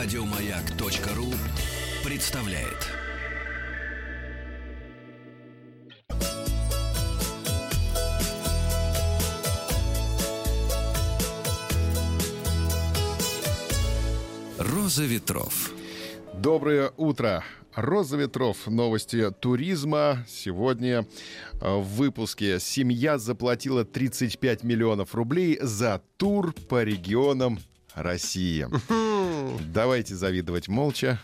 Радиомаяк.ру представляет. Роза ветров. Доброе утро. Роза ветров. Новости туризма. Сегодня э, в выпуске «Семья заплатила 35 миллионов рублей за тур по регионам России». Давайте завидовать молча.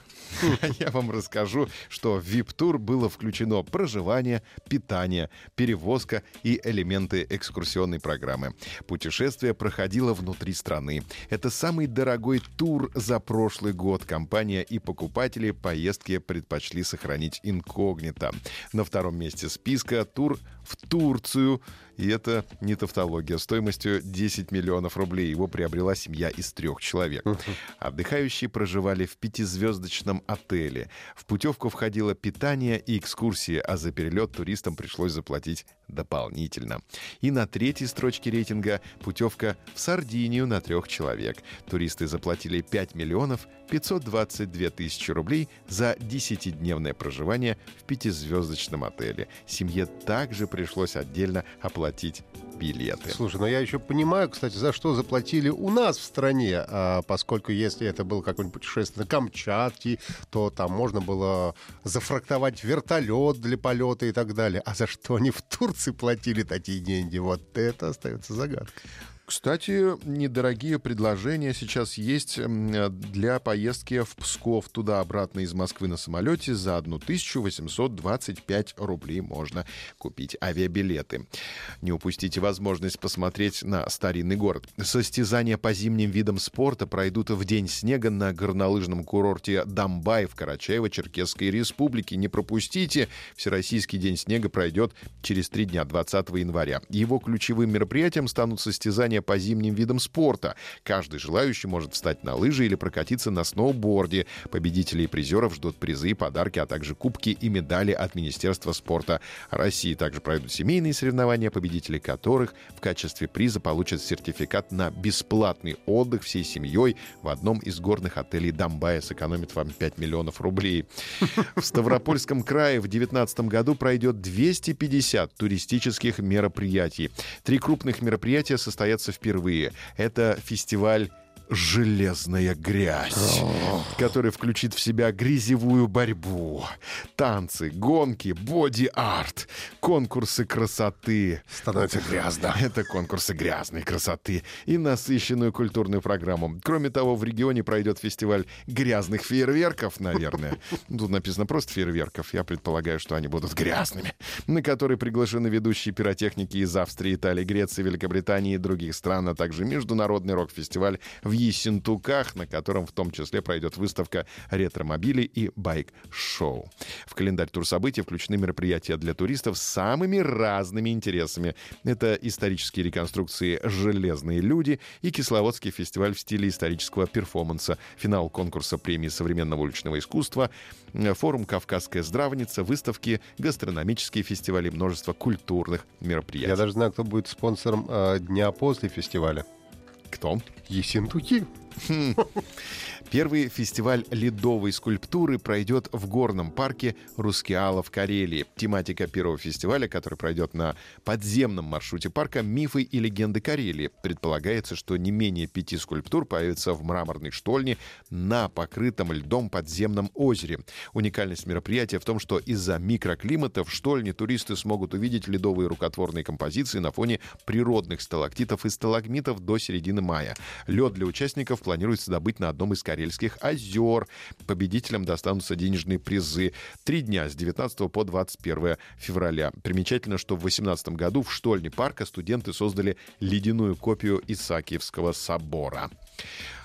Я вам расскажу, что в VIP-тур было включено проживание, питание, перевозка и элементы экскурсионной программы. Путешествие проходило внутри страны. Это самый дорогой тур за прошлый год. Компания и покупатели поездки предпочли сохранить инкогнито. На втором месте списка тур в Турцию. И это не тавтология. Стоимостью 10 миллионов рублей его приобрела семья из трех человек. Отдыхающие проживали в пятизвездочном отеле. В путевку входило питание и экскурсии, а за перелет туристам пришлось заплатить дополнительно. И на третьей строчке рейтинга путевка в Сардинию на трех человек. Туристы заплатили 5 миллионов 522 тысячи рублей за 10-дневное проживание в пятизвездочном отеле. Семье также пришлось отдельно оплатить билеты. Слушай, но я еще понимаю, кстати, за что заплатили у нас в стране, а, поскольку если это было какое-нибудь путешествие на Камчатке, то там можно было зафрактовать вертолет для полета и так далее. А за что они в Турции платили такие деньги? Вот это остается загадкой. Кстати, недорогие предложения сейчас есть для поездки в Псков туда-обратно из Москвы на самолете. За 1825 рублей можно купить авиабилеты. Не упустите возможность посмотреть на старинный город. Состязания по зимним видам спорта пройдут в день снега на горнолыжном курорте Дамбай в Карачаево-Черкесской республике. Не пропустите. Всероссийский день снега пройдет через три дня, 20 января. Его ключевым мероприятием станут состязания соревнования по зимним видам спорта. Каждый желающий может встать на лыжи или прокатиться на сноуборде. Победителей и призеров ждут призы, подарки, а также кубки и медали от Министерства спорта России. Также пройдут семейные соревнования, победители которых в качестве приза получат сертификат на бесплатный отдых всей семьей в одном из горных отелей Дамбая. Сэкономит вам 5 миллионов рублей. В Ставропольском крае в 2019 году пройдет 250 туристических мероприятий. Три крупных мероприятия состоятся впервые. Это фестиваль железная грязь, который включит в себя грязевую борьбу, танцы, гонки, боди-арт, конкурсы красоты. Становится грязно. Это конкурсы грязной красоты и насыщенную культурную программу. Кроме того, в регионе пройдет фестиваль грязных фейерверков, наверное. Тут написано просто фейерверков. Я предполагаю, что они будут грязными. На который приглашены ведущие пиротехники из Австрии, Италии, Греции, Великобритании и других стран, а также международный рок-фестиваль в Ессентуках, на котором в том числе пройдет выставка ретромобилей и байк-шоу. В календарь турсобытий включены мероприятия для туристов с самыми разными интересами. Это исторические реконструкции «Железные люди» и Кисловодский фестиваль в стиле исторического перформанса, финал конкурса премии современного уличного искусства, форум «Кавказская здравница», выставки, гастрономические фестивали, множество культурных мероприятий. Я даже знаю, кто будет спонсором э, дня после фестиваля. Кто? Ессентуки. Первый фестиваль ледовой скульптуры пройдет в горном парке Рускеала в Карелии. Тематика первого фестиваля, который пройдет на подземном маршруте парка «Мифы и легенды Карелии». Предполагается, что не менее пяти скульптур появятся в мраморной штольне на покрытом льдом подземном озере. Уникальность мероприятия в том, что из-за микроклимата в штольне туристы смогут увидеть ледовые рукотворные композиции на фоне природных сталактитов и сталагмитов до середины мая. Лед для участников планируется добыть на одном из Карельских озер. Победителям достанутся денежные призы. Три дня с 19 по 21 февраля. Примечательно, что в 2018 году в штольне парка студенты создали ледяную копию Исаакиевского собора.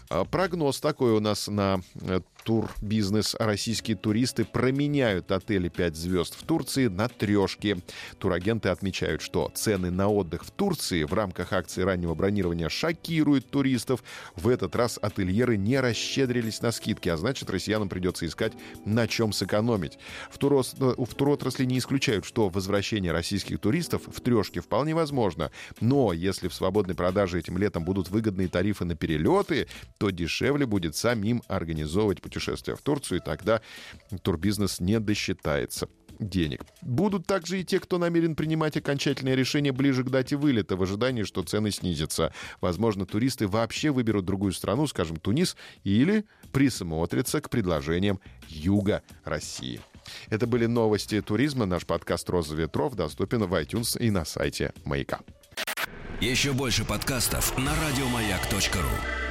А, прогноз такой у нас на э, турбизнес. Российские туристы променяют отели 5 звезд в Турции на трешки. Турагенты отмечают, что цены на отдых в Турции в рамках акции раннего бронирования шокируют туристов. В этот раз ательеры не расщедрились на скидки, а значит, россиянам придется искать на чем сэкономить. В, турос, в туротрасли не исключают, что возвращение российских туристов в трешке вполне возможно. Но если в свободной продаже этим летом будут выгодные тарифы на перелеты, то дешевле будет самим организовывать путешествия в Турцию, и тогда турбизнес не досчитается денег. Будут также и те, кто намерен принимать окончательное решение ближе к дате вылета в ожидании, что цены снизятся. Возможно, туристы вообще выберут другую страну, скажем, Тунис, или присмотрятся к предложениям юга России. Это были новости туризма. Наш подкаст «Роза ветров» доступен в iTunes и на сайте «Маяка». Еще больше подкастов на радиомаяк.ру